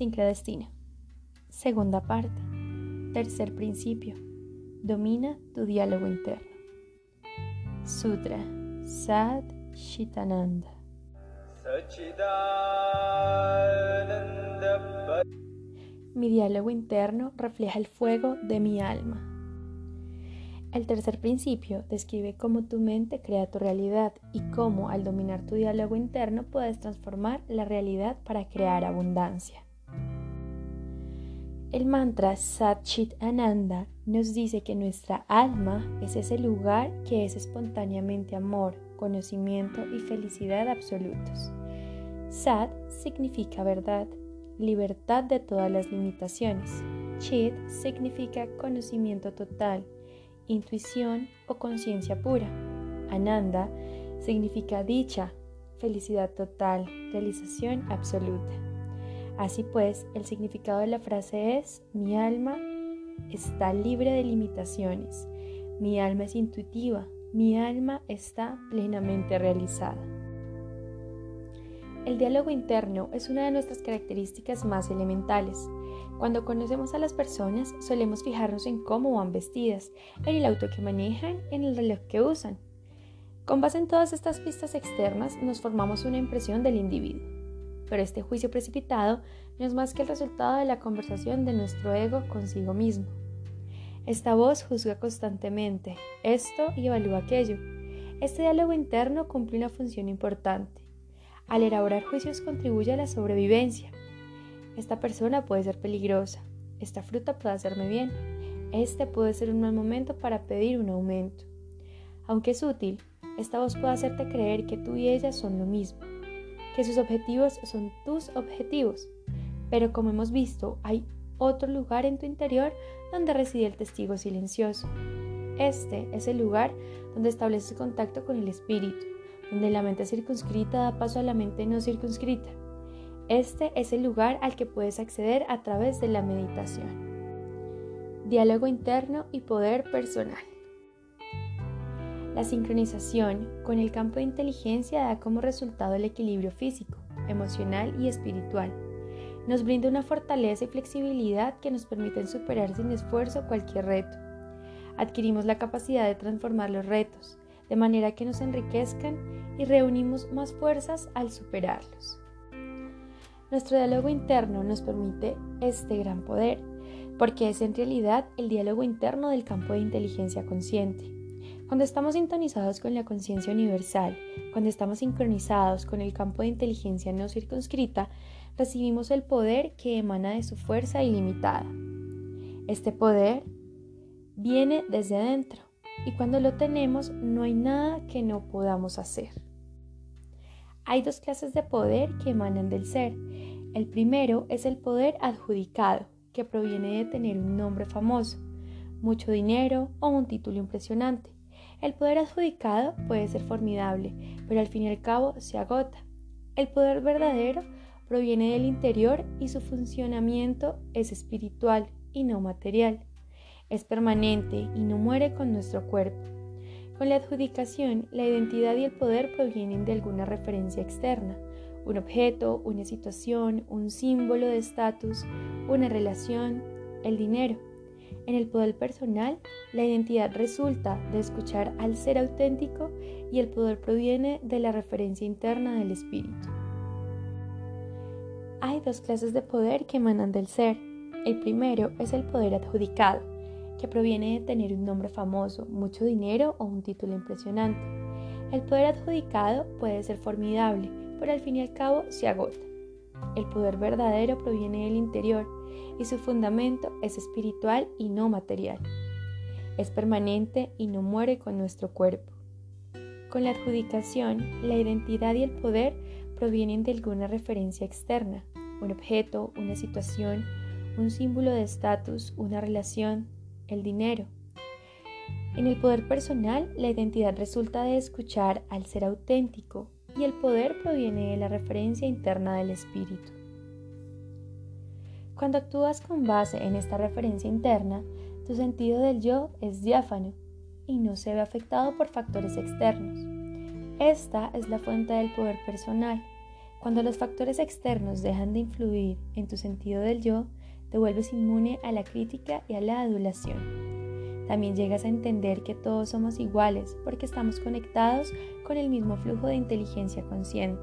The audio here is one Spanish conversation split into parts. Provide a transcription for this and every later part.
Sincrodestino. Segunda parte. Tercer principio. Domina tu diálogo interno. Sutra Sat Chitananda. Mi diálogo interno refleja el fuego de mi alma. El tercer principio describe cómo tu mente crea tu realidad y cómo al dominar tu diálogo interno puedes transformar la realidad para crear abundancia. El mantra Sat Chit Ananda nos dice que nuestra alma es ese lugar que es espontáneamente amor, conocimiento y felicidad absolutos. Sat significa verdad, libertad de todas las limitaciones. Chit significa conocimiento total, intuición o conciencia pura. Ananda significa dicha, felicidad total, realización absoluta. Así pues, el significado de la frase es, mi alma está libre de limitaciones, mi alma es intuitiva, mi alma está plenamente realizada. El diálogo interno es una de nuestras características más elementales. Cuando conocemos a las personas solemos fijarnos en cómo van vestidas, en el auto que manejan, en el reloj que usan. Con base en todas estas pistas externas nos formamos una impresión del individuo pero este juicio precipitado no es más que el resultado de la conversación de nuestro ego consigo mismo. Esta voz juzga constantemente esto y evalúa aquello. Este diálogo interno cumple una función importante. Al elaborar juicios contribuye a la sobrevivencia. Esta persona puede ser peligrosa. Esta fruta puede hacerme bien. Este puede ser un mal momento para pedir un aumento. Aunque es útil, esta voz puede hacerte creer que tú y ella son lo mismo que sus objetivos son tus objetivos. Pero como hemos visto, hay otro lugar en tu interior donde reside el testigo silencioso. Este es el lugar donde estableces contacto con el espíritu, donde la mente circunscrita da paso a la mente no circunscrita. Este es el lugar al que puedes acceder a través de la meditación. Diálogo interno y poder personal. La sincronización con el campo de inteligencia da como resultado el equilibrio físico, emocional y espiritual. Nos brinda una fortaleza y flexibilidad que nos permiten superar sin esfuerzo cualquier reto. Adquirimos la capacidad de transformar los retos, de manera que nos enriquezcan y reunimos más fuerzas al superarlos. Nuestro diálogo interno nos permite este gran poder, porque es en realidad el diálogo interno del campo de inteligencia consciente. Cuando estamos sintonizados con la conciencia universal, cuando estamos sincronizados con el campo de inteligencia no circunscrita, recibimos el poder que emana de su fuerza ilimitada. Este poder viene desde adentro y cuando lo tenemos no hay nada que no podamos hacer. Hay dos clases de poder que emanan del ser. El primero es el poder adjudicado, que proviene de tener un nombre famoso, mucho dinero o un título impresionante. El poder adjudicado puede ser formidable, pero al fin y al cabo se agota. El poder verdadero proviene del interior y su funcionamiento es espiritual y no material. Es permanente y no muere con nuestro cuerpo. Con la adjudicación, la identidad y el poder provienen de alguna referencia externa, un objeto, una situación, un símbolo de estatus, una relación, el dinero. En el poder personal, la identidad resulta de escuchar al ser auténtico y el poder proviene de la referencia interna del espíritu. Hay dos clases de poder que emanan del ser. El primero es el poder adjudicado, que proviene de tener un nombre famoso, mucho dinero o un título impresionante. El poder adjudicado puede ser formidable, pero al fin y al cabo se agota. El poder verdadero proviene del interior y su fundamento es espiritual y no material. Es permanente y no muere con nuestro cuerpo. Con la adjudicación, la identidad y el poder provienen de alguna referencia externa, un objeto, una situación, un símbolo de estatus, una relación, el dinero. En el poder personal, la identidad resulta de escuchar al ser auténtico y el poder proviene de la referencia interna del espíritu. Cuando actúas con base en esta referencia interna, tu sentido del yo es diáfano y no se ve afectado por factores externos. Esta es la fuente del poder personal, Cuando los factores externos dejan de influir en tu sentido del yo, te vuelves inmune a la crítica y a la adulación. También llegas a entender que todos somos iguales porque estamos conectados con el mismo flujo de inteligencia consciente.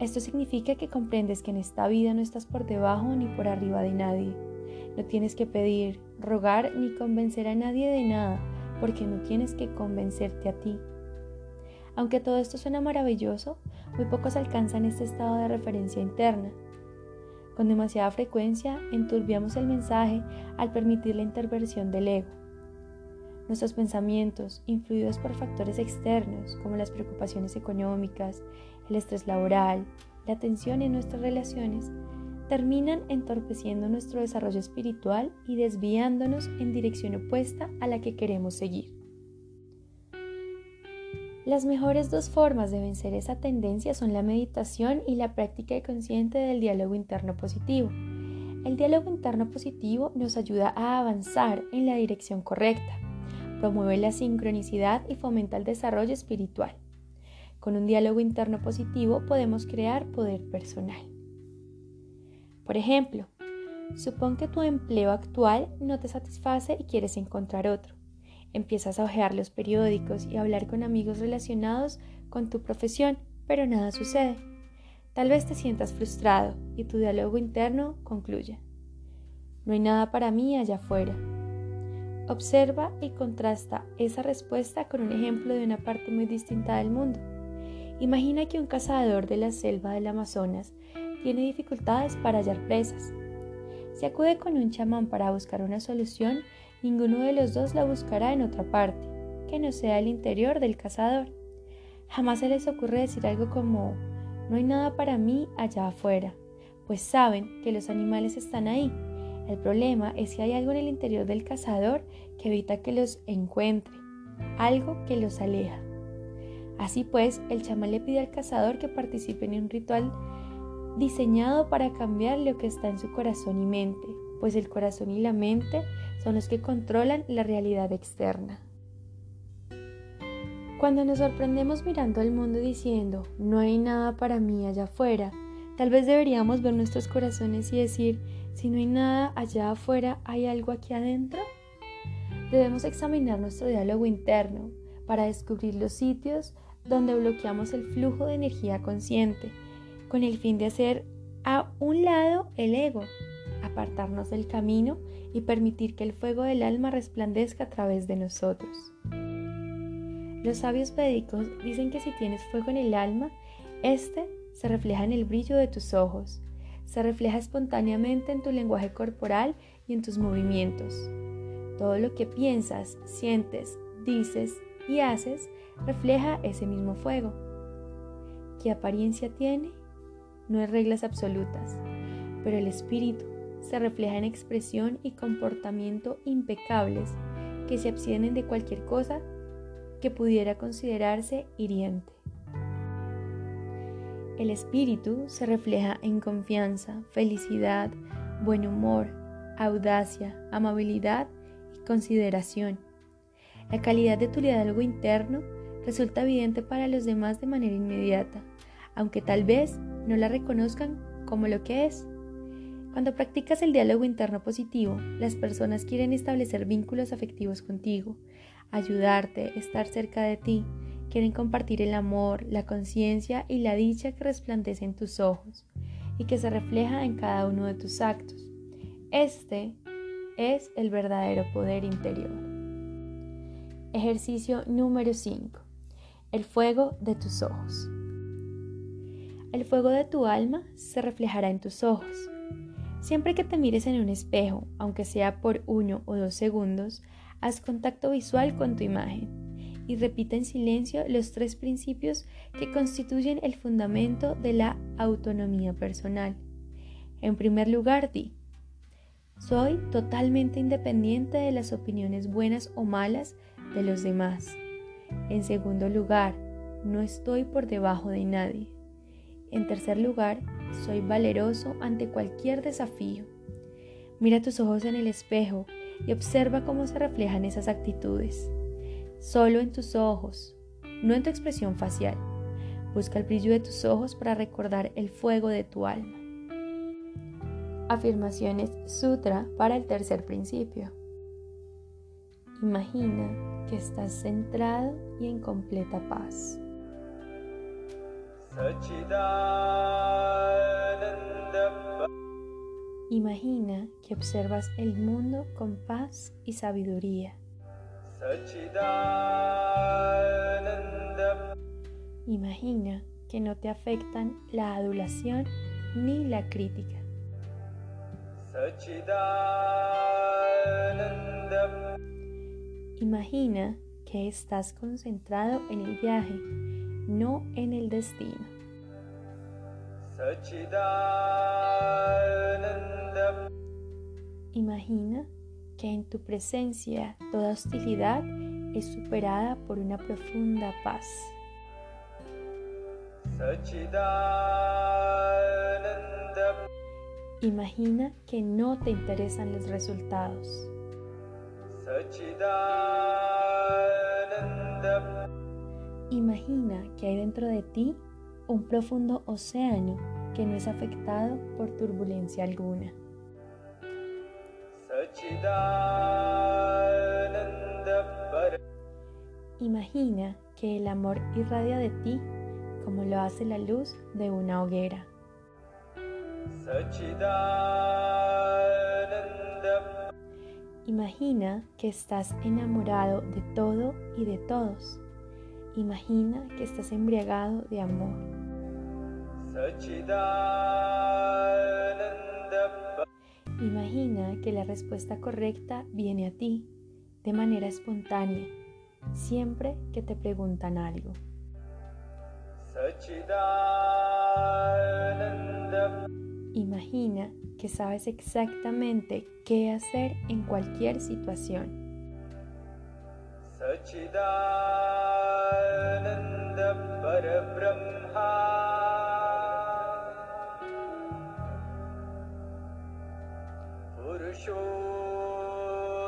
Esto significa que comprendes que en esta vida no estás por debajo ni por arriba de nadie. No tienes que pedir, rogar ni convencer a nadie de nada, porque no tienes que convencerte a ti. Aunque todo esto suena maravilloso, muy pocos alcanzan este estado de referencia interna. Con demasiada frecuencia enturbiamos el mensaje al permitir la intervención del ego. Nuestros pensamientos, influidos por factores externos como las preocupaciones económicas, el estrés laboral, la tensión en nuestras relaciones, terminan entorpeciendo nuestro desarrollo espiritual y desviándonos en dirección opuesta a la que queremos seguir. Las mejores dos formas de vencer esa tendencia son la meditación y la práctica consciente del diálogo interno positivo. El diálogo interno positivo nos ayuda a avanzar en la dirección correcta, promueve la sincronicidad y fomenta el desarrollo espiritual. Con un diálogo interno positivo podemos crear poder personal. Por ejemplo, supón que tu empleo actual no te satisface y quieres encontrar otro. Empiezas a ojear los periódicos y a hablar con amigos relacionados con tu profesión, pero nada sucede. Tal vez te sientas frustrado y tu diálogo interno concluya. No hay nada para mí allá afuera. Observa y contrasta esa respuesta con un ejemplo de una parte muy distinta del mundo. Imagina que un cazador de la selva del Amazonas tiene dificultades para hallar presas. Si acude con un chamán para buscar una solución, ninguno de los dos la buscará en otra parte, que no sea el interior del cazador. Jamás se les ocurre decir algo como, no hay nada para mí allá afuera, pues saben que los animales están ahí. El problema es si hay algo en el interior del cazador que evita que los encuentre, algo que los aleja. Así pues, el chamán le pide al cazador que participe en un ritual diseñado para cambiar lo que está en su corazón y mente, pues el corazón y la mente son los que controlan la realidad externa. Cuando nos sorprendemos mirando al mundo diciendo, no hay nada para mí allá afuera, tal vez deberíamos ver nuestros corazones y decir, si no hay nada allá afuera, ¿hay algo aquí adentro? Debemos examinar nuestro diálogo interno para descubrir los sitios donde bloqueamos el flujo de energía consciente, con el fin de hacer a un lado el ego apartarnos del camino y permitir que el fuego del alma resplandezca a través de nosotros. Los sabios védicos dicen que si tienes fuego en el alma, este se refleja en el brillo de tus ojos, se refleja espontáneamente en tu lenguaje corporal y en tus movimientos. Todo lo que piensas, sientes, dices y haces refleja ese mismo fuego. ¿Qué apariencia tiene? No hay reglas absolutas, pero el espíritu se refleja en expresión y comportamiento impecables que se abstienen de cualquier cosa que pudiera considerarse hiriente. El espíritu se refleja en confianza, felicidad, buen humor, audacia, amabilidad y consideración. La calidad de tu diálogo interno resulta evidente para los demás de manera inmediata, aunque tal vez no la reconozcan como lo que es. Cuando practicas el diálogo interno positivo, las personas quieren establecer vínculos afectivos contigo, ayudarte, estar cerca de ti, quieren compartir el amor, la conciencia y la dicha que resplandece en tus ojos y que se refleja en cada uno de tus actos. Este es el verdadero poder interior. Ejercicio número 5. El fuego de tus ojos. El fuego de tu alma se reflejará en tus ojos. Siempre que te mires en un espejo, aunque sea por uno o dos segundos, haz contacto visual con tu imagen y repita en silencio los tres principios que constituyen el fundamento de la autonomía personal. En primer lugar, di, soy totalmente independiente de las opiniones buenas o malas de los demás. En segundo lugar, no estoy por debajo de nadie. En tercer lugar, soy valeroso ante cualquier desafío. Mira tus ojos en el espejo y observa cómo se reflejan esas actitudes. Solo en tus ojos, no en tu expresión facial. Busca el brillo de tus ojos para recordar el fuego de tu alma. Afirmaciones Sutra para el tercer principio. Imagina que estás centrado y en completa paz. Imagina que observas el mundo con paz y sabiduría. Imagina que no te afectan la adulación ni la crítica. Imagina que estás concentrado en el viaje, no en el destino. Que en tu presencia toda hostilidad es superada por una profunda paz. Imagina que no te interesan los resultados. Imagina que hay dentro de ti un profundo océano que no es afectado por turbulencia alguna. Imagina que el amor irradia de ti como lo hace la luz de una hoguera. Imagina que estás enamorado de todo y de todos. Imagina que estás embriagado de amor. Imagina que la respuesta correcta viene a ti de manera espontánea, siempre que te preguntan algo. Imagina que sabes exactamente qué hacer en cualquier situación. Sachidananda पुरुषोत्तमपरमा